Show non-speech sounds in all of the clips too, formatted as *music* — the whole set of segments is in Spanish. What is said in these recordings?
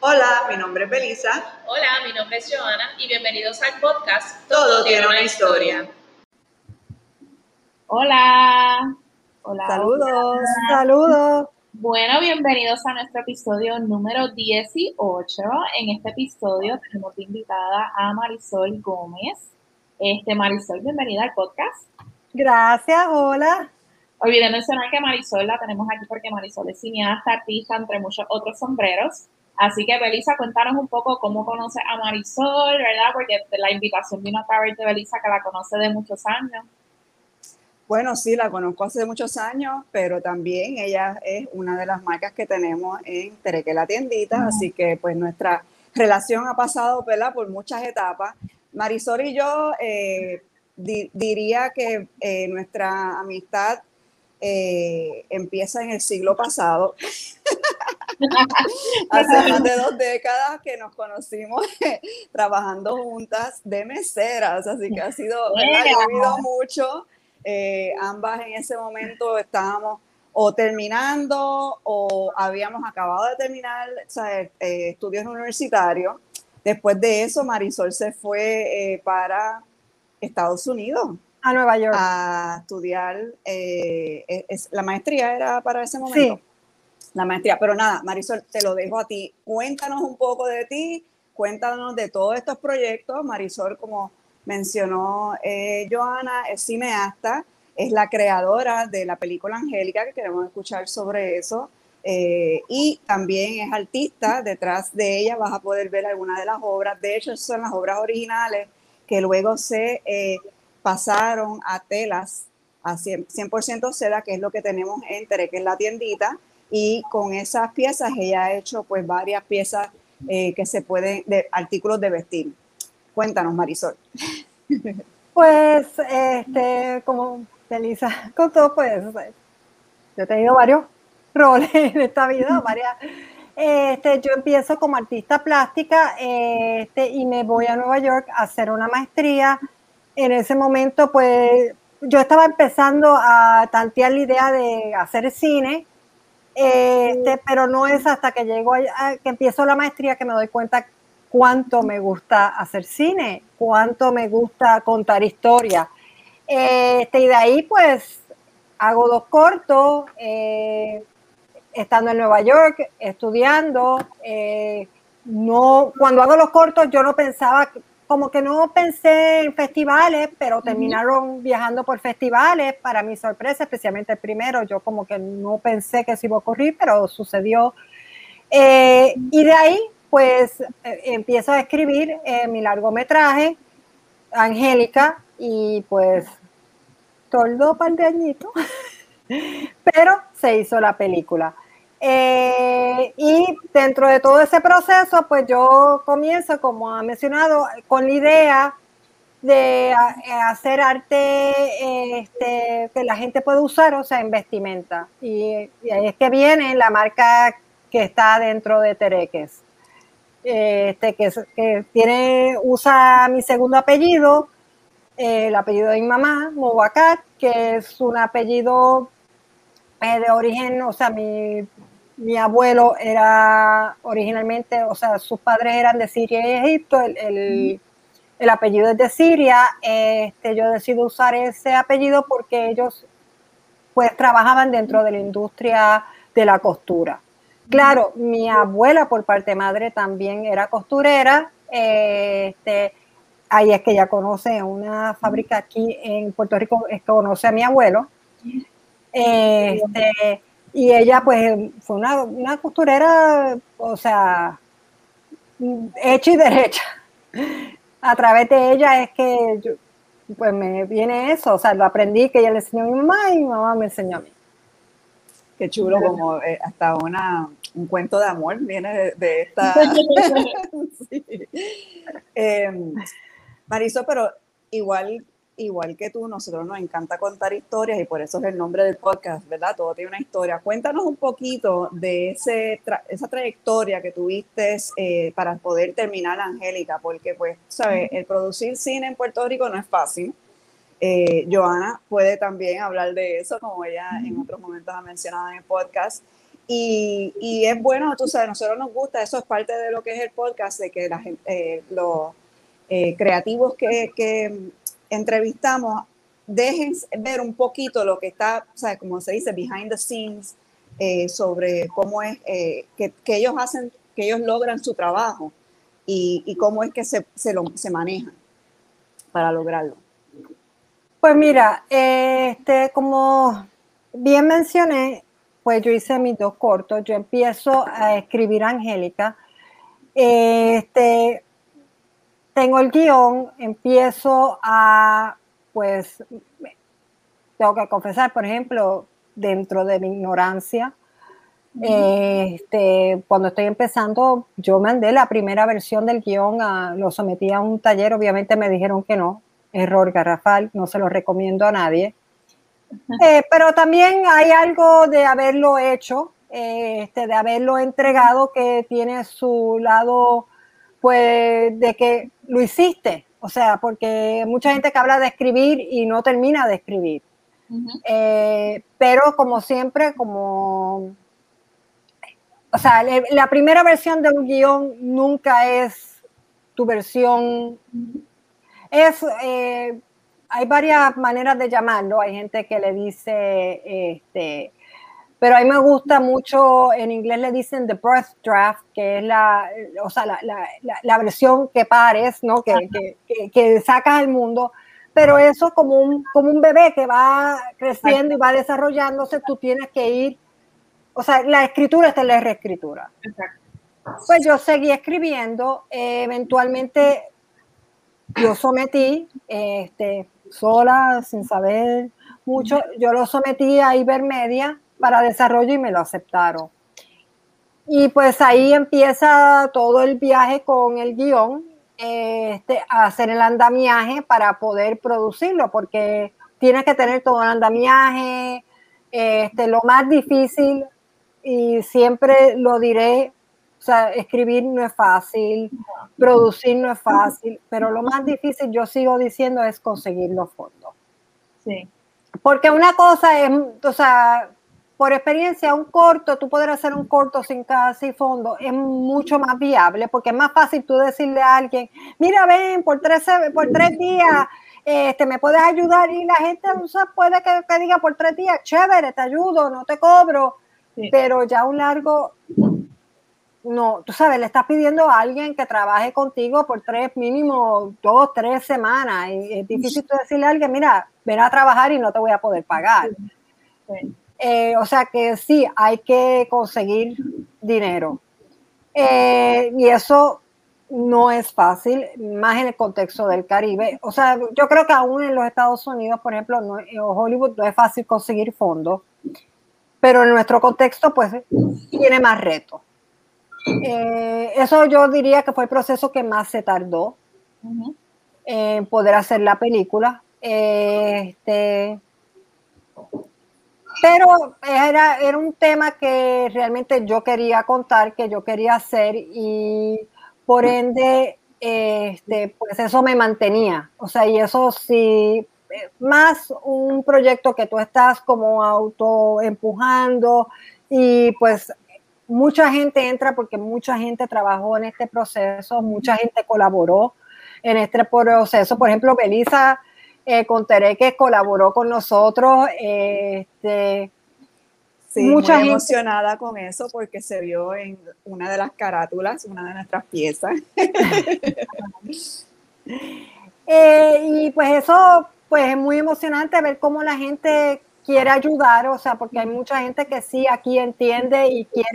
Hola, mi nombre es Belisa. Hola, mi nombre es Joana y bienvenidos al podcast Todo, tiene una historia. Hola. Hola. Saludos. Saludos. Bueno, bienvenidos a nuestro episodio número 18. En este episodio tenemos invitada a Marisol Gómez. Este, Marisol, bienvenida al podcast. Gracias, hola. Olvidé mencionar que Marisol la tenemos aquí porque Marisol es cineasta, artista, entre muchos otros sombreros. Así que, Belisa, cuéntanos un poco cómo conoces a Marisol, ¿verdad? Porque la invitación vino a través de Belisa, que la conoce de muchos años. Bueno, sí, la conozco hace muchos años, pero también ella es una de las marcas que tenemos en Tereque la tiendita, así que pues nuestra relación ha pasado ¿verdad? por muchas etapas. Marisol y yo eh, diría que eh, nuestra amistad eh, empieza en el siglo pasado. *laughs* *laughs* Hace más de dos décadas que nos conocimos *laughs* trabajando juntas de meseras, así que ha sido, ¿verdad? mucho. Eh, ambas en ese momento estábamos o terminando o habíamos acabado de terminar eh, estudios universitarios. Después de eso, Marisol se fue eh, para Estados Unidos. A Nueva York. A estudiar. Es, la maestría era para ese momento. Sí. La maestría. Pero nada, Marisol, te lo dejo a ti. Cuéntanos un poco de ti, cuéntanos de todos estos proyectos. Marisol, como mencionó eh, Joana, es cineasta, es la creadora de la película Angélica, que queremos escuchar sobre eso, eh, y también es artista, detrás de ella vas a poder ver algunas de las obras, de hecho son las obras originales que luego se eh, pasaron a telas, a 100%, seda, que es lo que tenemos en Tere, que es la tiendita, y con esas piezas ella ha hecho pues varias piezas que se pueden, de artículos de vestir. Cuéntanos, Marisol. *laughs* Pues, este, como Elisa *laughs* contó, pues yo he tenido varios roles *laughs* en esta vida, varias. Este, yo empiezo como artista plástica este, y me voy a Nueva York a hacer una maestría. En ese momento, pues yo estaba empezando a tantear la idea de hacer cine, este, pero no es hasta que llego a, que empiezo la maestría que me doy cuenta cuánto me gusta hacer cine, cuánto me gusta contar historias. Este, y de ahí pues hago dos cortos, eh, estando en Nueva York, estudiando. Eh, no, cuando hago los cortos yo no pensaba, como que no pensé en festivales, pero terminaron viajando por festivales, para mi sorpresa, especialmente el primero, yo como que no pensé que eso iba a ocurrir, pero sucedió. Eh, y de ahí pues eh, empiezo a escribir eh, mi largometraje, Angélica, y pues tardó un par de añitos, *laughs* pero se hizo la película. Eh, y dentro de todo ese proceso, pues yo comienzo, como ha mencionado, con la idea de hacer arte este, que la gente puede usar, o sea, en vestimenta. Y, ahí es que viene la marca que está dentro de Tereques este, que, tiene, usa mi segundo apellido, el apellido de mi mamá, Mowacat, que es un apellido eh, de origen, o sea, mi, mi, abuelo era originalmente, o sea, sus padres eran de Siria y Egipto, el, el, apellido es de Siria, este, yo decido usar ese apellido porque ellos pues trabajaban dentro de la industria de la costura. Claro, mi abuela por parte de madre también era costurera. este, ahí es que ella conoce una fábrica aquí en Puerto Rico, es que conoce a mi abuelo. Este, y ella pues fue una, costurera, o sea, hecha y derecha. A través de ella es que pues me viene eso, o sea, lo aprendí que ella le enseñó a mi mamá y mi mamá me enseñó a mí. Qué chulo, como eh, hasta una, un cuento de amor viene de, esta. *laughs* *laughs* Em, Mariso, pero igual, igual que tú, nosotros nos encanta contar historias y por eso es el nombre del podcast, ¿verdad? Todo tiene una historia. Cuéntanos un poquito de ese esa trayectoria que tuviste eh, para poder terminar Angélica, porque, pues, ¿sabes? El producir cine en Puerto Rico no es fácil eh, Joana puede también hablar de eso, como ella en otros momentos ha mencionado en el podcast. Y, y, es bueno, tú sabes, a nosotros nos gusta, eso es parte de lo que es el podcast, de que la gente, eh, los eh, creativos que, que, entrevistamos dejen ver un poquito lo que está, o sea, como se dice, behind the scenes, eh, sobre cómo es que, que, ellos hacen, que ellos logran su trabajo y, y cómo es que se, se, lo, se manejan para lograrlo. Pues mira, este, como bien mencioné, pues yo hice mis dos cortos, yo empiezo a escribir Angélica, este, tengo el guion, empiezo a, pues, tengo que confesar, por ejemplo, dentro de mi ignorancia, este, cuando estoy empezando, yo mandé la primera versión del guion, a, lo sometí a un taller, obviamente me dijeron que no, error garrafal, no se lo recomiendo a nadie. Eh, pero también hay algo de haberlo hecho, eh, este, de haberlo entregado que tiene su lado, pues, de que lo hiciste. O sea, porque mucha gente que habla de escribir y no termina de escribir. Eh, pero como siempre, como... O sea, la primera versión de un guion nunca es tu versión. Es hay varias maneras de llamarlo. Hay gente que le dice, este, pero a mí me gusta mucho, en inglés le dicen the birth draft, que es la, o sea, la, la, la versión que pares, ¿no? Que, que, que, sacas al mundo. Pero eso como un, como un bebé que va creciendo y va desarrollándose, tú tienes que ir, o sea, la escritura está en la reescritura. Pues yo seguí escribiendo, eventualmente yo sometí, este, sola, sin saber mucho. Yo lo sometí a Ibermedia para desarrollo y me lo aceptaron. Y pues ahí empieza todo el viaje con el guion, este, a hacer el andamiaje para poder producirlo, porque tienes que tener todo el andamiaje. Este, lo más difícil, y siempre lo diré, o sea, escribir no es fácil, producir no es fácil, pero lo más difícil, yo sigo diciendo, es conseguir los fondos. Sí. Porque una cosa es, o sea, por experiencia, un corto, tú poder hacer un corto sin casi fondo es mucho más viable, porque es más fácil tú decirle a alguien, mira, ven, por tres, por tres días, este, me puedes ayudar, y la gente o sea, puede que, diga por tres días, chévere, te ayudo, no te cobro, sí. pero ya un largo, no, tú sabes, le estás pidiendo a alguien que trabaje contigo por tres, mínimo dos, tres semanas. Y es difícil tú decirle a alguien, mira, ven a trabajar y no te voy a poder pagar. Sí. Eh, o sea que sí, hay que conseguir dinero. Eh, y eso no es fácil, más en el contexto del Caribe. O sea, yo creo que aún en los Estados Unidos, por ejemplo, no, en Hollywood no es fácil conseguir fondos, pero en nuestro contexto, pues, tiene más retos. Eh, eso yo diría que fue el proceso que más se tardó uh -huh. en poder hacer la película. Este, pero era, era un tema que realmente yo quería contar, que yo quería hacer y por ende, este, pues eso me mantenía. O sea, y eso sí, más un proyecto que tú estás como auto empujando y pues mucha gente entra porque mucha gente trabajó en este proceso, mucha gente colaboró en este proceso. Por ejemplo, Belisa eh, contaré que colaboró con nosotros. Este, sí, mucha muy gente... emocionada con eso porque se vio en una de las carátulas, una de nuestras piezas. *laughs* eh, y pues eso pues es muy emocionante ver cómo la gente quiere ayudar, o sea, porque hay mucha gente que sí aquí entiende y quiere,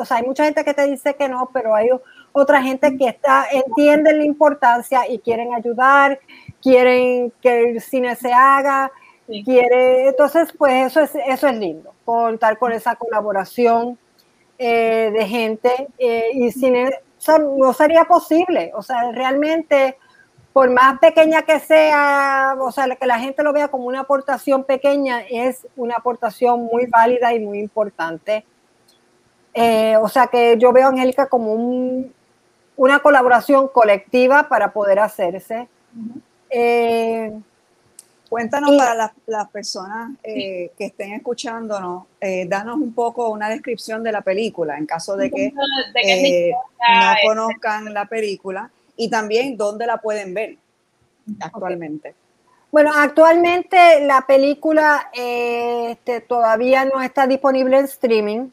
o sea, hay mucha gente que te dice que no, pero hay otra gente que está, entiende la importancia y quieren ayudar, quieren que el cine se haga, sí. quiere, entonces pues eso es, eso es lindo, contar con esa colaboración eh, de gente eh, y cine, o sea, no sería posible, o sea, realmente por más pequeña que sea, o sea, que la gente lo vea como una aportación pequeña, es una aportación muy válida y muy importante. Eh, o sea que yo veo a Angélica como un, una colaboración colectiva para poder hacerse. Uh -huh. eh, Cuéntanos para las, personas eh, que estén escuchándonos, eh, danos un poco una descripción de la película en caso de que, eh, no conozcan la película y también dónde la pueden ver actualmente. Bueno, actualmente la película este, todavía no está disponible en streaming.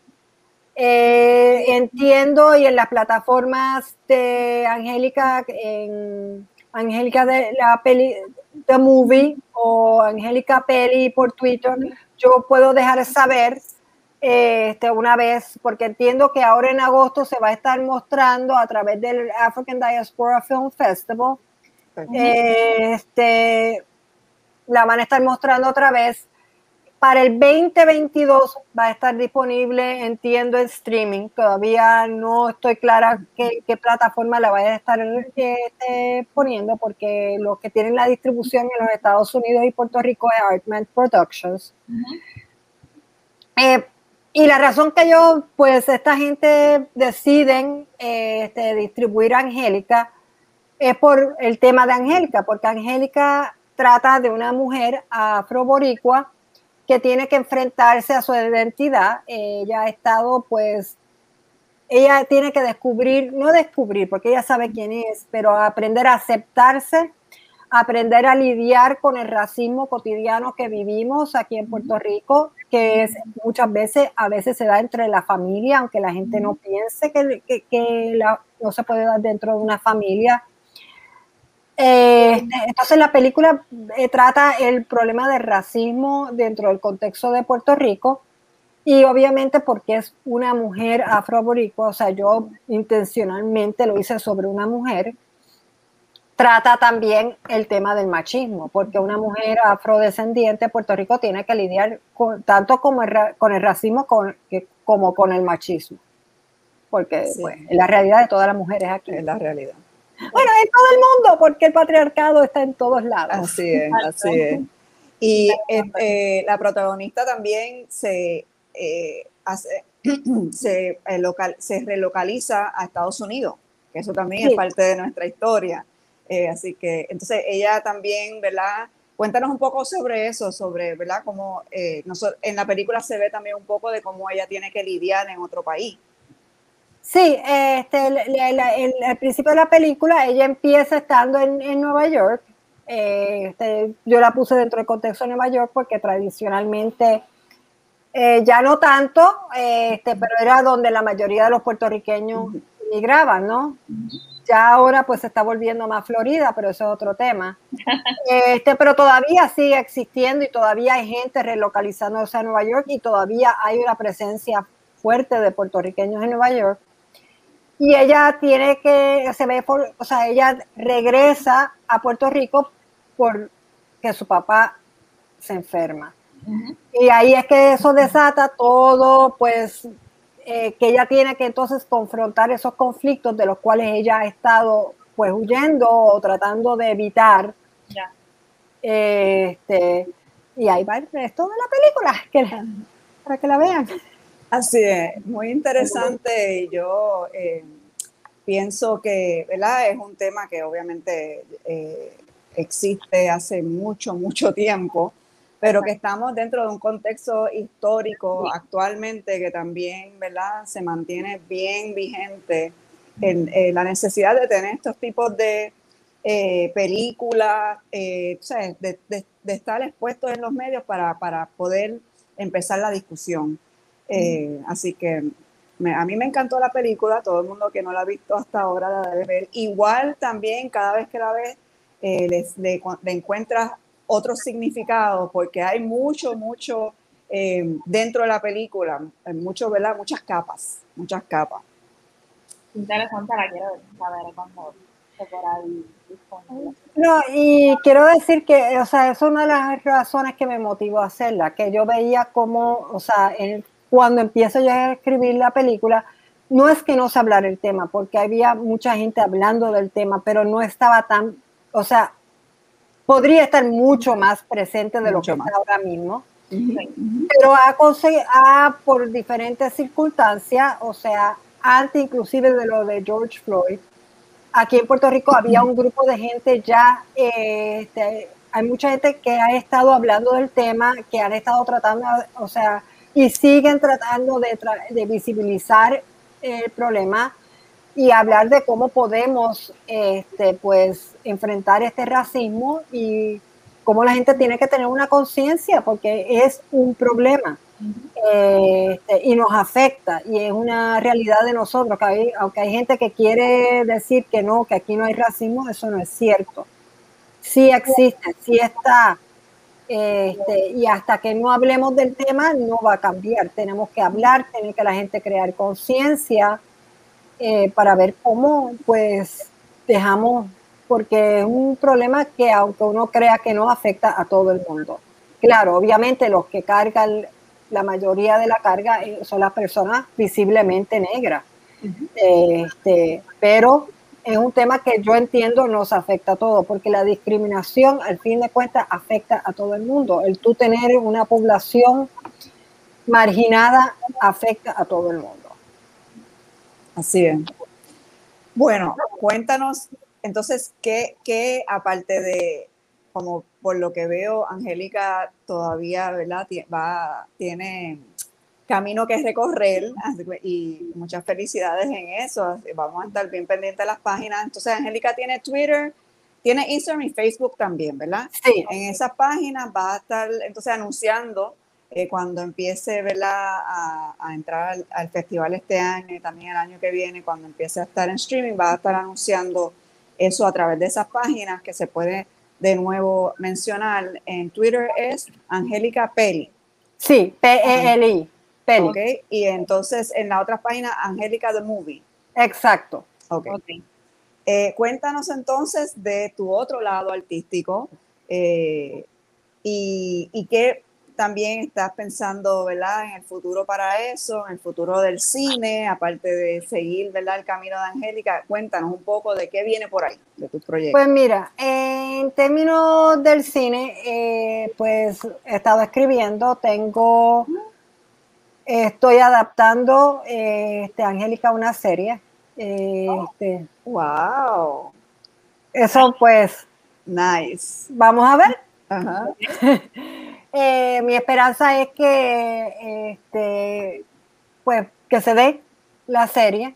Entiendo y en las plataformas de Angélica, en Angélica de la peli The Movie o Angélica Peli por Twitter, yo puedo dejar saber este, una vez, porque entiendo que ahora en agosto se va a estar mostrando a través del African Diaspora Film Festival. Este, la van a estar mostrando otra vez para el 2022 va a estar disponible, entiendo, en streaming. Todavía no estoy clara qué, plataforma la vaya a estar este, poniendo, porque los que tienen la distribución en los Estados Unidos y Puerto Rico es Artman Productions. Eh, y la razón que yo, pues esta gente deciden este, distribuir Angélica es por el tema de Angélica, porque Angélica trata de una mujer afroboricua que tiene que enfrentarse a su identidad. Ella ha estado, pues, ella tiene que descubrir, no descubrir, porque ella sabe quién es, pero aprender a aceptarse, aprender a lidiar con el racismo cotidiano que vivimos aquí en Puerto Rico, que es muchas veces, a veces se da entre la familia, aunque la gente no piense que, que, no se puede dar dentro de una familia eh, entonces la película eh, trata el problema del racismo dentro del contexto de Puerto Rico y obviamente porque es una mujer afroboricua, o sea, yo intencionalmente lo hice sobre una mujer, trata también el tema del machismo, porque una mujer afrodescendiente de Puerto Rico tiene que lidiar con, tanto como con el racismo como con el machismo, porque es pues, la realidad de todas las mujeres aquí. Es la realidad. Bueno, en todo el mundo, porque el patriarcado está en todos lados. Así es, así es. Y este, la protagonista también se, eh, hace, *clears throat* se, eh, local, se relocaliza a Estados Unidos, que eso también es parte de nuestra historia. Eh, así que, entonces, ella también, ¿verdad? Cuéntanos un poco sobre eso, sobre, ¿verdad? Cómo en la película se ve también un poco de cómo ella tiene que lidiar en otro país. Sí, este, al principio de la película ella empieza estando en, Nueva York. Eh, este, yo la puse dentro del contexto de Nueva York porque tradicionalmente, eh, ya no tanto, este, pero era donde la mayoría de los puertorriqueños migraban, ¿no? Ya ahora pues se está volviendo más Florida, pero eso es otro tema. *laughs* Este, pero todavía sigue existiendo y todavía hay gente relocalizándose a Nueva York y todavía hay una presencia fuerte de puertorriqueños en Nueva York y ella tiene que, se ve, o sea, ella regresa a Puerto Rico porque su papá se enferma. Y ahí es que eso desata todo, pues, eh, que ella tiene que entonces confrontar esos conflictos de los cuales ella ha estado, pues, huyendo o tratando de evitar. este, y ahí va el resto de la película, para que la vean. Así es, muy interesante. Yo eh, pienso que, ¿verdad? Es un tema que obviamente eh, existe hace mucho, mucho tiempo, pero que estamos dentro de un contexto histórico actualmente que también, ¿verdad? Se mantiene bien vigente en, la necesidad de tener estos tipos de eh, películas, de, de, estar expuestos en los medios para, para poder empezar la discusión. Eh, así que a mí me encantó la película, todo el mundo que no la ha visto hasta ahora la debe ver. Igual también cada vez que la ves eh, le, encuentras otro significado porque hay mucho, mucho eh, dentro de la película, mucho, ¿verdad? Muchas capas, muchas capas. Interesante, la quiero saber cuando por ahí no, y quiero decir que, o sea, es una de las razones que me motivó a hacerla, que yo veía como, o sea, el cuando empiezo yo a escribir la película, no es que no se hablara el tema, porque había mucha gente hablando del tema, pero no estaba tan, o sea, podría estar mucho más presente de lo que está ahora mismo. Pero ha, ha, por diferentes circunstancias, o sea, antes inclusive de lo de George Floyd, aquí en Puerto Rico había un grupo de gente ya eh, este, hay mucha gente que ha estado hablando del tema, que han estado tratando, o sea, y siguen tratando de, de visibilizar el problema y hablar de cómo podemos este, pues, enfrentar este racismo y cómo la gente tiene que tener una conciencia porque es un problema este, y nos afecta y es una realidad de nosotros, que aunque hay gente que quiere decir que no, que aquí no hay racismo, eso no es cierto. Sí existe, sí está. Este, y hasta que no hablemos del tema no va a cambiar. Tenemos que hablar, tiene que la gente crear conciencia eh, para ver cómo pues dejamos, porque es un problema que aunque uno crea que no afecta a todo el mundo. Claro, obviamente los que cargan la mayoría de la carga eh, son las personas visiblemente negras. este, pero es un tema que yo entiendo nos afecta a todos, porque la discriminación al fin de cuentas afecta a todo el mundo. El tú tener una población marginada afecta a todo el mundo. Así es. Bueno, cuéntanos entonces qué, qué aparte de, como por lo que veo, Angélica todavía, ¿verdad? Va, tiene camino que recorrer y muchas felicidades en eso. Vamos a estar bien pendientes de las páginas. Entonces, Angélica tiene Twitter, tiene Instagram y Facebook también, ¿verdad? Sí. En esas páginas va a estar entonces anunciando eh, cuando empiece A, a, entrar al, festival este año y también el año que viene, cuando empiece a estar en streaming, va a estar anunciando eso a través de esas páginas que se puede de nuevo mencionar. En Twitter es Angélica Peli. Sí, P-E-L-I. Peli. Okay. Y entonces en la otra página, Angélica The Movie. Exacto. Ok. okay. Eh, cuéntanos entonces de tu otro lado artístico eh, y, y qué también estás pensando, ¿verdad?, en el futuro para eso, en el futuro del cine, aparte de seguir, ¿verdad?, el camino de Angélica. Cuéntanos un poco de qué viene por ahí, de tus proyectos. Pues mira, en términos del cine, eh, pues he estado escribiendo, tengo, estoy adaptando, eh, este, Angélica, una serie. este, ¡Wow! Eso pues... Nice. Vamos a ver. Ajá. *laughs* Eh, mi esperanza es que, este, pues, que se dé la serie.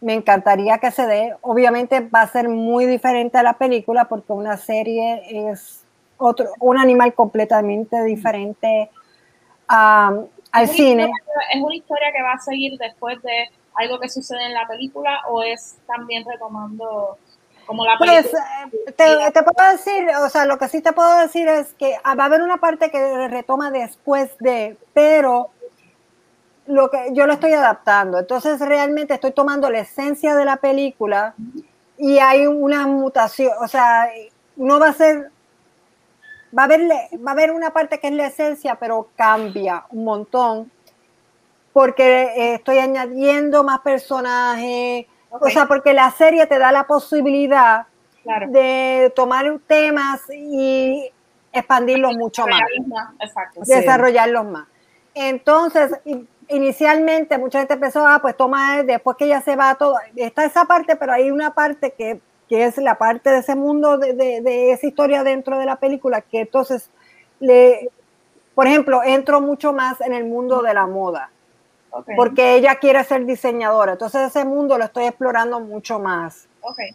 Me encantaría que se dé. Obviamente va a ser muy diferente a la película porque una serie es otro, un animal completamente diferente al cine. ¿Es una historia que va a seguir después de algo que sucede en la película o es también retomando pues eh, te, puedo decir, o sea, lo que sí te puedo decir es que ah, va a haber una parte que retoma después de, pero lo que yo lo estoy adaptando. Entonces realmente estoy tomando la esencia de la película y hay una mutación, o sea, no va a ser va a haber va a haber una parte que es la esencia, pero cambia un montón porque eh, estoy añadiendo más personajes, o sea, porque la serie te da la posibilidad de tomar temas y expandirlos mucho más. Desarrollarlos más. Entonces, inicialmente mucha gente empezó, a, ah, pues toma, después que ya se va todo, está esa parte, pero hay una parte que, es la parte de ese mundo, de, de, esa historia dentro de la película, que entonces, le, por ejemplo, entro mucho más en el mundo de la moda porque ella quiere ser diseñadora. Entonces ese mundo lo estoy explorando mucho más. Okay.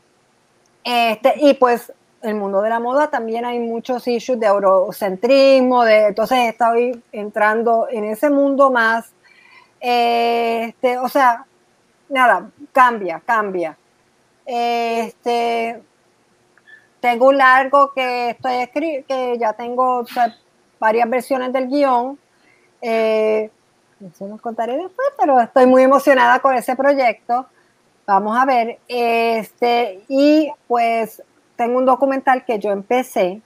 Este, y pues el mundo de la moda también hay muchos issues de eurocentrismo, de, entonces estoy entrando en ese mundo más. Este, o sea, nada, cambia, cambia. Este, tengo un largo que estoy escribiendo, que ya tengo varias versiones del guion. Eh, eso los contaré después, pero estoy muy emocionada con ese proyecto. Vamos a ver. Este, y pues tengo un documental que yo empecé,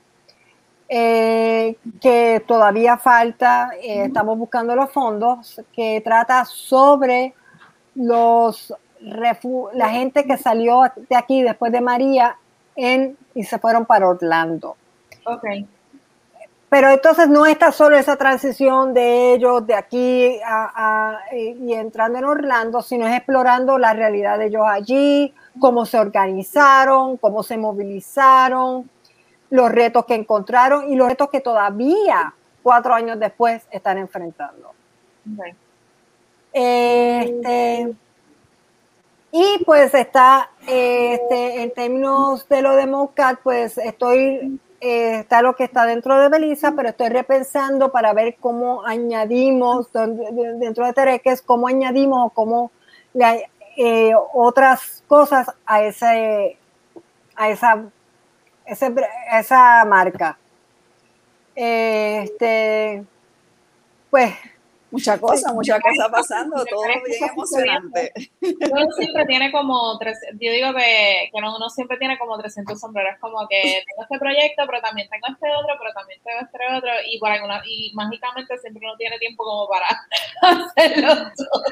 eh, que todavía falta, eh, estamos buscando los fondos, que trata sobre los la gente que salió de aquí después de María en, y se fueron para Orlando. Okay. Pero entonces no está solo esa transición de ellos de aquí a, y entrando en Orlando, sino es explorando la realidad de ellos allí, cómo se organizaron, cómo se movilizaron, los retos que encontraron y los retos que todavía, cuatro años después, están enfrentando. Este, y pues está, este, en términos de lo de MOCAT, pues estoy, eh, está lo que está dentro de Belisa, pero estoy repensando para ver cómo añadimos dentro de Tereques, cómo añadimos o cómo eh, otras cosas a ese, a esa, esa marca. Este, pues Mucha cosa, mucha cosa pasando, todo bien emocionante. Uno siempre tiene como, tres, yo digo que, que uno siempre tiene como 300 sombreros, como que tengo este proyecto, pero también tengo este otro, pero también tengo este otro, y por alguna, y mágicamente siempre uno tiene tiempo como para *laughs* hacerlo todo.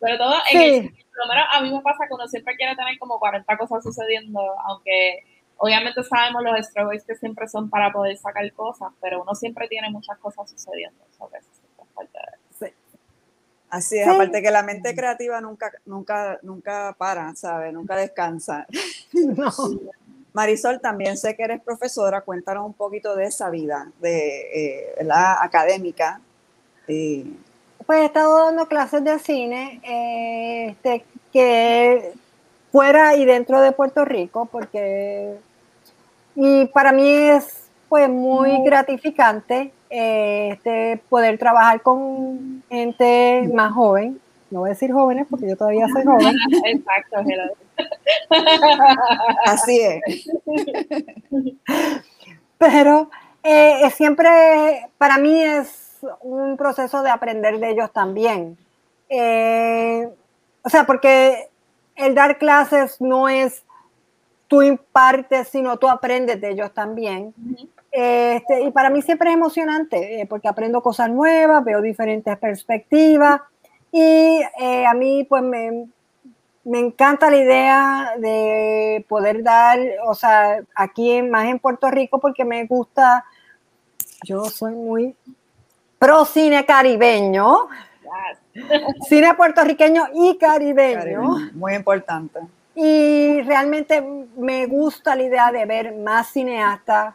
Pero todo, en el, por lo menos a mí me pasa que uno siempre quiere tener como 40 cosas sucediendo, aunque obviamente sabemos los struggles que siempre son para poder sacar cosas, pero uno siempre tiene muchas cosas sucediendo. Sí. Así es, aparte que la mente creativa nunca, nunca, nunca para, ¿sabes? Nunca descansa. *laughs* Marisol, también sé que eres profesora, cuéntanos un poquito de esa vida, de la eh, académica. Pues he estado dando clases de cine, eh, este, que fuera y dentro de Puerto Rico, porque y para mí es pues muy gratificante eh, este, poder trabajar con gente más joven. No voy a decir jóvenes porque yo todavía soy joven. *laughs* Exacto, *laughs* Así es. *laughs* Pero eh, siempre, para mí es un proceso de aprender de ellos también. Eh, o sea, porque el dar clases no es tú impartes, sino tú aprendes de ellos también. este, y para mí siempre es emocionante eh, porque aprendo cosas nuevas, veo diferentes perspectivas y eh, a mí pues me, me, encanta la idea de poder dar, o sea, aquí más en Puerto Rico porque me gusta, yo soy muy pro cine caribeño. Cine puertorriqueño y caribeño. Muy importante. Y realmente me gusta la idea de ver más cineastas,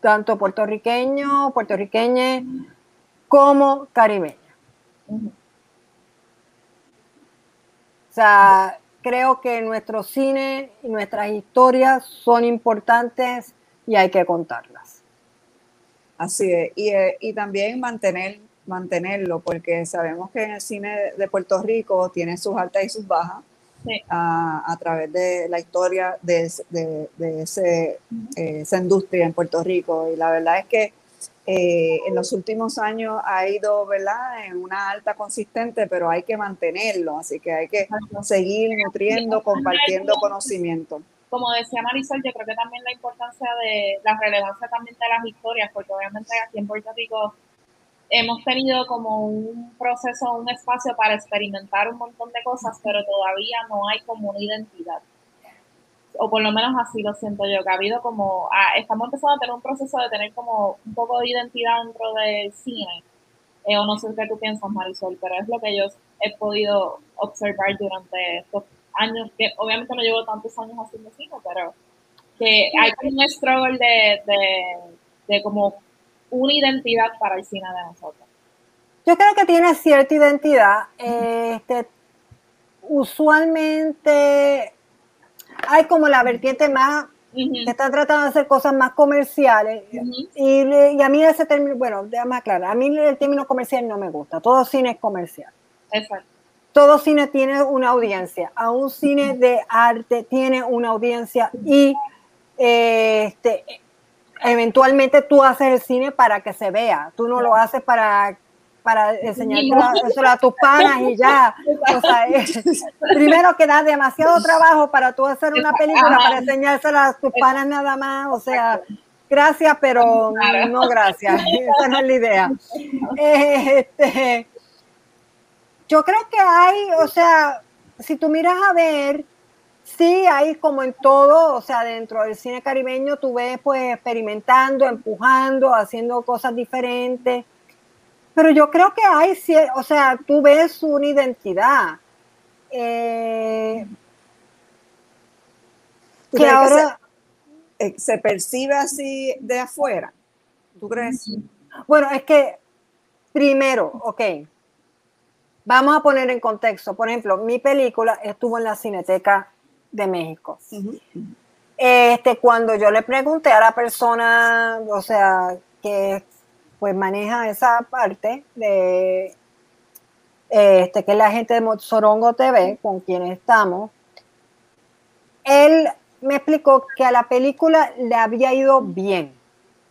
tanto puertorriqueños, puertorriqueñas, como caribeños. O sea, creo que nuestro cine y nuestras historias son importantes y hay que contarlas. Así es, y, eh, y también mantener mantenerlo, porque sabemos que en el cine de Puerto Rico tiene sus altas y sus bajas. A, través de la historia de, de, ese, eh, esa industria en Puerto Rico. Y la verdad es que eh, en los últimos años ha ido ¿verdad? en una alta consistente, pero hay que mantenerlo, así que hay que seguir nutriendo, compartiendo conocimiento. Como decía Marisol, yo creo que también la importancia de la relevancia también de las historias, porque obviamente aquí en Puerto Rico hemos tenido como un proceso, un espacio para experimentar un montón de cosas, pero todavía no hay como una identidad. O por lo menos así lo siento yo, que ha habido como, ah, estamos empezando a tener un proceso de tener como un poco de identidad dentro del cine. Eh, o no sé qué tú piensas, Marisol, pero es lo que yo he podido observar durante estos años, que obviamente no llevo tantos años haciendo cine, pero que hay un struggle de, de, de como una identidad para el cine de nosotros. Yo creo que tiene cierta identidad. Este, usualmente hay como la vertiente más que está tratando de hacer cosas más comerciales. y, a mí ese término, bueno, déjame aclarar, a mí el término comercial no me gusta. Todo cine es comercial. Exacto. Todo cine tiene una audiencia. A un cine de arte tiene una audiencia y este, eventualmente tú haces el cine para que se vea, tú no lo haces para para enseñar eso a tus panas y ya. O sea, *laughs* primero que da demasiado trabajo para tú hacer una película para enseñársela a tus panas nada más. O sea, gracias, pero no gracias. *laughs* Esa no es la idea. Este, yo creo que hay, o sea, si tú miras a ver, Sí, hay como en todo, o sea, dentro del cine caribeño tú ves pues experimentando, empujando, haciendo cosas diferentes, pero yo creo que hay, o sea, tú ves una identidad. Eh, que ahora... eh, se percibe así de afuera. ¿Tú crees? Bueno, es que primero, ok, vamos a poner en contexto. Por ejemplo, mi película estuvo en la Cineteca de México. Este, cuando yo le pregunté a la persona, o sea, que pues maneja esa parte de este, que es la gente de Sorongo TV, con quien estamos, él me explicó que a la película le había ido bien.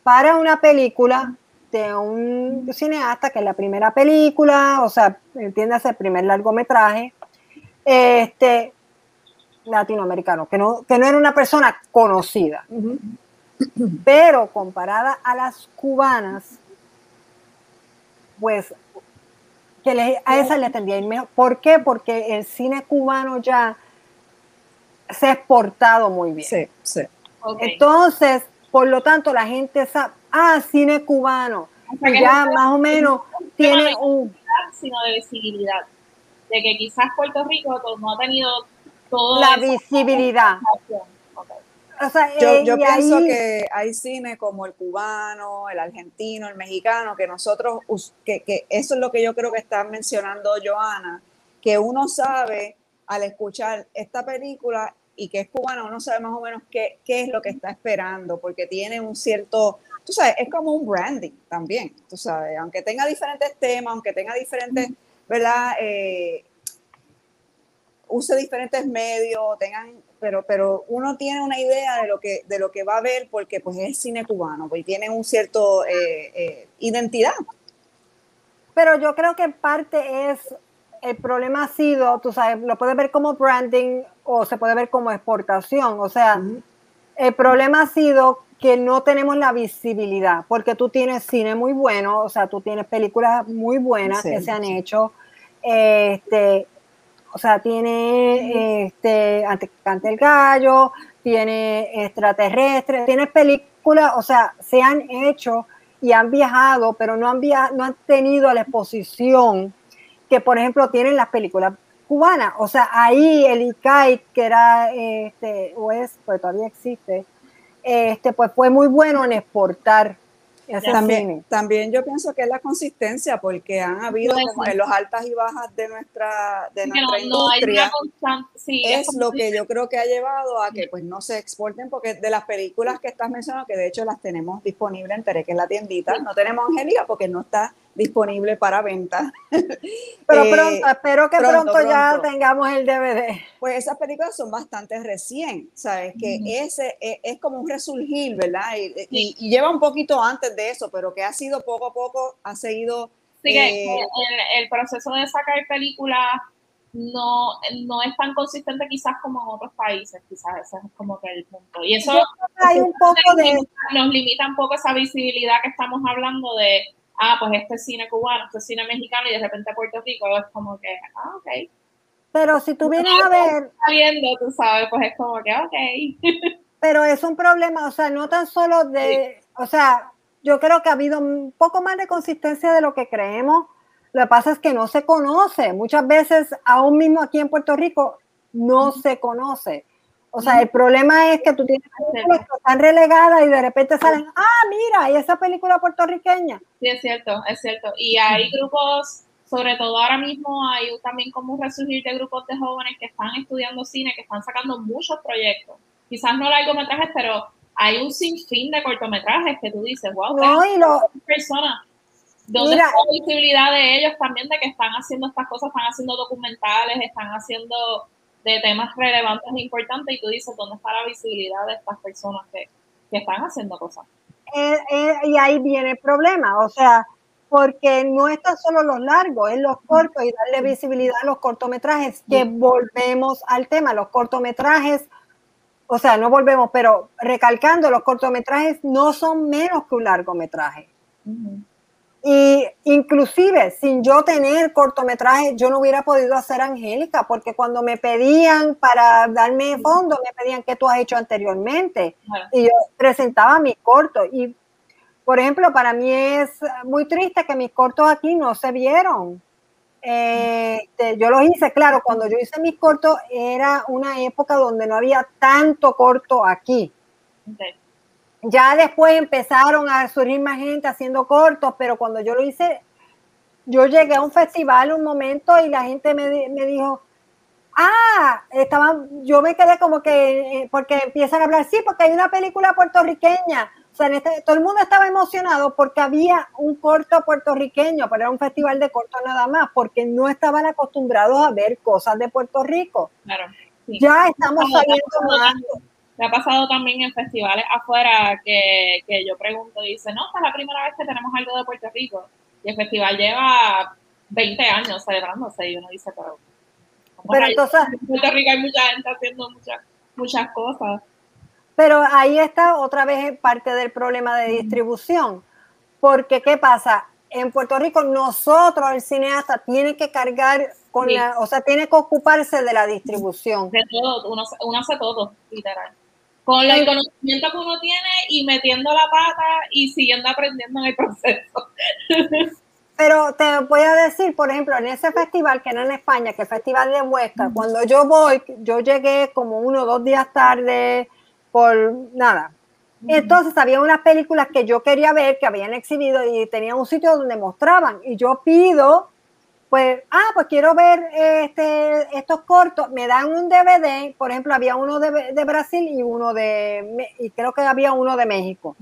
Para una película de un cineasta, que es la primera película, o sea, entiendes, el primer largometraje, este, latinoamericano, que no, que no era una persona conocida. Pero comparada a las cubanas, pues que a esa le tendría ir mejor. ¿Por qué? Porque el cine cubano ya se ha exportado muy bien. Sí, sí. Entonces, por lo tanto, la gente sabe, ah, cine cubano. ya más o menos tiene un... Sino de visibilidad. De que quizás Puerto Rico no ha tenido todo... La visibilidad. yo, eh, yo pienso que hay cine como el cubano, el argentino, el mexicano, que nosotros, que, que eso es lo que yo creo que está mencionando Joana, que uno sabe al escuchar esta película y que es cubana, uno sabe más o menos qué, qué es lo que está esperando, porque tiene un cierto, tú sabes, es como un branding también, tú sabes, aunque tenga diferentes temas, aunque tenga diferentes, ¿verdad? Eh, use diferentes medios, tengan, pero, pero uno tiene una idea de lo que, de lo que va a ver porque pues es cine cubano, pues tiene un cierto eh, eh, identidad. Pero yo creo que en parte es el problema ha sido, tú sabes, lo puedes ver como branding o se puede ver como exportación. O sea, el problema ha sido que no tenemos la visibilidad, porque tú tienes cine muy bueno, o sea, tú tienes películas muy buenas que se han hecho. Este, o sea, tiene este, Cante el Gallo, tiene extraterrestres, tiene películas, o sea, se han hecho y han viajado, pero no han, no han tenido la exposición que, por ejemplo, tienen las películas cubanas. O sea, ahí el ICAI, que era, este, o es, pues todavía existe, este, pues fue muy bueno en exportar también, también yo pienso que es la consistencia, porque han habido como en los altas y bajas de nuestra, de nuestra industria. es, lo que yo creo que ha llevado a que pues no se exporten, porque de las películas que estás mencionando, que de hecho las tenemos disponibles en Tere, que es la tiendita, no tenemos Angélica porque no está disponible para venta. *laughs* Pero eh, pronto, espero que pronto, ya tengamos el DVD. Pues esas películas son bastante recién, ¿sabes? Que ese e, es, como un resurgir, ¿verdad? Y, lleva un poquito antes de eso, pero que ha sido poco a poco, ha seguido... Sí, eh, el, proceso de sacar películas no, no es tan consistente quizás como en otros países, quizás ese es como que el punto. Y eso hay un poco de... nos limita un poco esa visibilidad que estamos hablando de ah, pues este es cine cubano, este es cine mexicano y de repente Puerto Rico es como que, ah, ok. Pero si tú vienes a ver... Viendo, tú sabes, pues es como que, ok. *laughs* Pero es un problema, o sea, no tan solo de, o sea, yo creo que ha habido un poco más de consistencia de lo que creemos. Lo que pasa es que no se conoce. Muchas veces, aún mismo aquí en Puerto Rico, no se conoce. O sea, el problema es que tú tienes películas que están relegadas y de repente salen, ah, mira, y esa película puertorriqueña. Sí, es cierto, es cierto. Y hay grupos, sobre todo ahora mismo, hay también como un resurgir de grupos de jóvenes que están estudiando cine, que están sacando muchos proyectos. Quizás no largometrajes, pero hay un sinfín de cortometrajes que tú dices, wow, no, y lo, personas. ¿Dónde está la visibilidad de ellos también de que están haciendo estas cosas? Están haciendo documentales, están haciendo de temas relevantes e importantes y tú dices, ¿dónde está la visibilidad de estas personas que, que están haciendo cosas? Eh, eh, y ahí viene el problema, o sea, porque no es tan solo los largos, es los cortos y darle visibilidad a los cortometrajes, que volvemos al tema, los cortometrajes, o sea, no volvemos, pero recalcando, los cortometrajes no son menos que un largometraje. Y inclusive sin yo tener cortometraje, yo no hubiera podido hacer Angélica, porque cuando me pedían para darme fondo, me pedían qué tú has hecho anteriormente. Y yo presentaba mi corto. Y, por ejemplo, para mí es muy triste que mis cortos aquí no se vieron. Este, yo los hice, claro, cuando yo hice mis cortos era una época donde no había tanto corto aquí. Ya después empezaron a surgir más gente haciendo cortos, pero cuando yo lo hice, yo llegué a un festival un momento y la gente me, me dijo, ah, estaban, yo me quedé como que, eh, porque empiezan a hablar, sí, porque hay una película puertorriqueña. O sea, este, todo el mundo estaba emocionado porque había un corto puertorriqueño, pero era un festival de corto nada más, porque no estaban acostumbrados a ver cosas de Puerto Rico. Claro. Ya estamos saliendo más. Me ha pasado también en festivales afuera que, que yo pregunto y dice, no, esta es la primera vez que tenemos algo de Puerto Rico. Y el festival lleva 20 años celebrándose y uno dice, pero pero entonces, en Puerto Rico hay mucha gente haciendo muchas, muchas cosas. Pero ahí está otra vez parte del problema de distribución. Porque, ¿qué pasa? En Puerto Rico, nosotros, el cineasta, tiene que cargar con la, o sea, tiene que ocuparse de la distribución. De todo, uno, uno hace todo, literal. Con el conocimiento que uno tiene y metiendo la pata y siguiendo aprendiendo en el proceso. *laughs* Pero te voy a decir, por ejemplo, en ese festival que era en España, que es el Festival de Huesca, cuando yo voy, yo llegué como uno o dos días tarde por nada. Entonces había unas películas que yo quería ver, que habían exhibido y tenían un sitio donde mostraban. Y yo pido, pues, ah, pues quiero ver este, estos cortos. Me dan un DVD, por ejemplo, había uno de, de Brasil y uno de, y creo que había uno de México.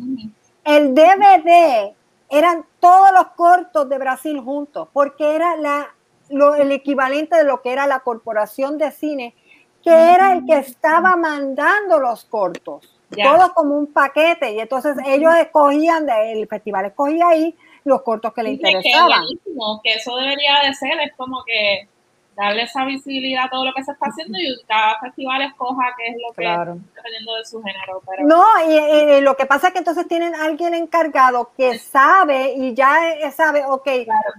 El DVD eran todos los cortos de Brasil juntos, porque era la, el equivalente de lo que era la corporación de cine, que era el que estaba mandando los cortos, todo como un paquete, y entonces ellos escogían, del festival escogía ahí los cortos que le interesaban. que eso debería de ser, es como que darle esa visibilidad a todo lo que se está haciendo y cada festival escoja qué es lo que dependiendo de su género. No, y, lo que pasa es que entonces tienen alguien encargado que sabe y ya sabe, ok,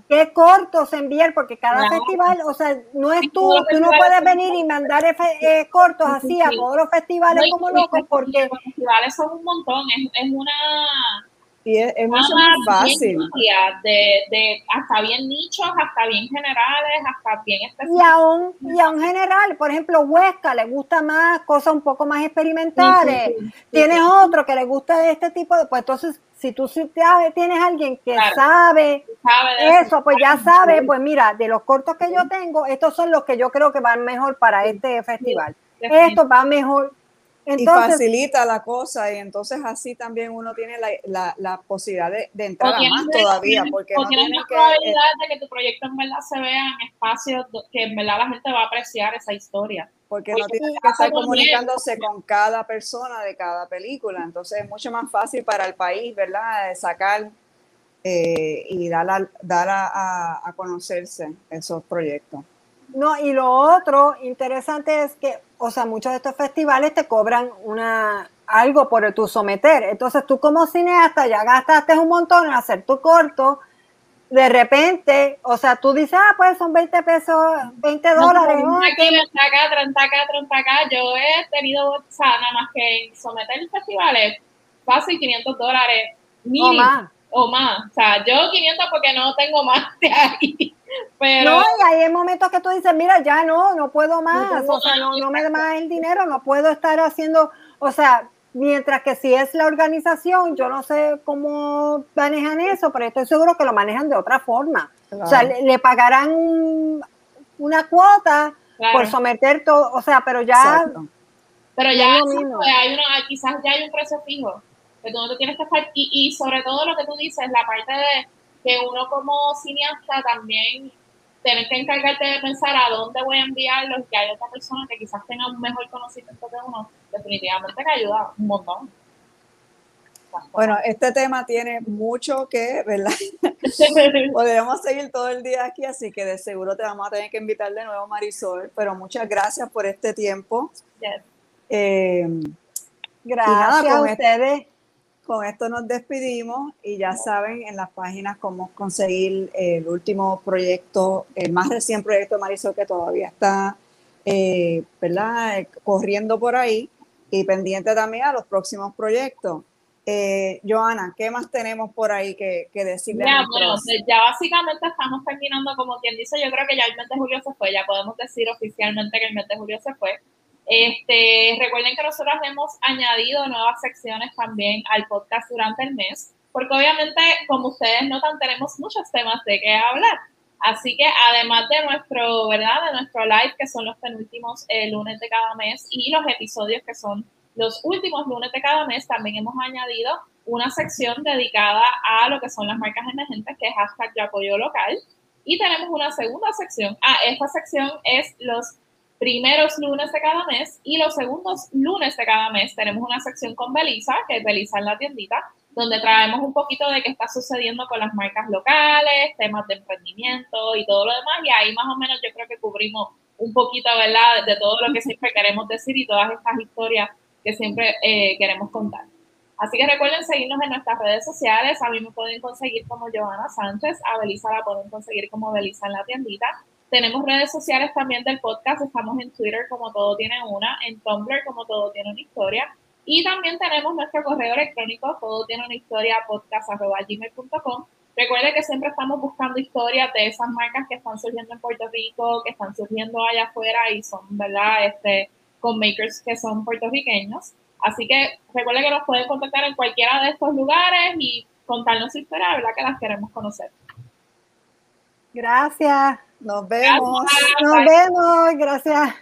qué cortos enviar, porque cada festival, o sea, no es tú, tú no puedes venir y mandar eh, cortos así a todos los festivales como locos, porque... Los festivales son un montón, es, es una y es, mucho más fácil. De, de, hasta bien nichos, hasta bien generales, hasta bien específicos. Y aún, y aún general, por ejemplo, Huesca le gusta más cosas un poco más experimentales. tienes otro que le gusta este tipo de, pues entonces, si tú tienes alguien que sabe, eso, pues ya sabe, pues mira, de los cortos que yo tengo, estos son los que yo creo que van mejor para este festival. Esto va mejor y facilita la cosa y entonces así también uno tiene la, la, posibilidad de, de entrar a más todavía porque no tiene la probabilidad de que tu proyecto en verdad se vea en espacios que en verdad la gente va a apreciar esa historia. porque, no tiene que estar comunicándose con cada persona de cada película entonces es mucho más fácil para el país verdad sacar eh, y dar, a, dar a, a conocerse esos proyectos no, y lo otro interesante es que, o sea, muchos de estos festivales te cobran una algo por tu someter. Entonces tú como cineasta ya gastaste un montón en hacer tu corto. De repente, o sea, tú dices, ah, pues son 20 pesos, 20 dólares. No, aquí, 30 acá, 30 acá, 30 acá. Yo he tenido, o sea, nada más que someter festivales, fácil 500 dólares. o más. O más. O sea, yo 500 porque no tengo más de ahí. Pero, no, y hay momentos que tú dices, mira, ya no, no puedo más, o sea, no, no me da más el dinero, no puedo estar haciendo, o sea, mientras que si es la organización, yo no sé cómo manejan eso, pero estoy seguro que lo manejan de otra forma. O sea, le, pagarán una cuota por someter todo, o sea, pero ya... Pero ya hay una, quizás ya hay un precio fijo, que tú no te tienes que estar, y, y sobre todo lo que tú dices, la parte de que uno como cineasta también tiene que encargarte de pensar a dónde voy a enviarlo y que hay otra persona que quizás tenga un mejor conocimiento que uno, definitivamente que ayuda un montón. Bueno, este tema tiene mucho que, ¿verdad? *laughs* Podríamos seguir todo el día aquí, así que de seguro te vamos a tener que invitar de nuevo, Marisol, pero muchas gracias por este tiempo. Eh, gracias a ustedes. Con esto nos despedimos y ya saben en las páginas cómo conseguir el último proyecto, el más recién proyecto de Marisol que todavía está eh, ¿verdad? corriendo por ahí y pendiente también a los próximos proyectos. Eh, Joana, ¿qué más tenemos por ahí que, que decirle? Ya, bueno, pues ya básicamente estamos terminando, como quien dice, yo creo que ya el mes de julio se fue, ya podemos decir oficialmente que el mes de julio se fue. Este, recuerden que nosotros hemos añadido nuevas secciones también al podcast durante el mes, porque obviamente, como ustedes notan, tenemos muchos temas de qué hablar. Así que además de nuestro, ¿verdad? De nuestro live, que son los penúltimos eh, lunes de cada mes, y los episodios que son los últimos lunes de cada mes, también hemos añadido una sección dedicada a lo que son las marcas emergentes, que es hashtag de apoyo local. Y tenemos una segunda sección. Ah, esta sección es los primeros lunes de cada mes y los segundos lunes de cada mes tenemos una sección con Belisa, que es Belisa en la tiendita, donde traemos un poquito de qué está sucediendo con las marcas locales, temas de emprendimiento y todo lo demás. Y ahí más o menos yo creo que cubrimos un poquito, ¿verdad?, de todo lo que siempre queremos decir y todas estas historias que siempre eh, queremos contar. Así que recuerden seguirnos en nuestras redes sociales. A mí me pueden conseguir como Joana Sánchez, a Belisa la pueden conseguir como Belisa en la tiendita. Tenemos redes sociales también del podcast. Estamos en Twitter como todo tiene una, en Tumblr como todo tiene una historia. Y también tenemos nuestro correo electrónico, todo tiene una historia, podcast.gmail.com. Recuerde que siempre estamos buscando historias de esas marcas que están surgiendo en Puerto Rico, que están surgiendo allá afuera y son, ¿verdad? Este, con makers que son puertorriqueños. Así que recuerde que nos pueden contactar en cualquiera de estos lugares y contarnos su historia, ¿verdad? Que las queremos conocer. Gracias. Nos vemos. Nos vemos. Gracias.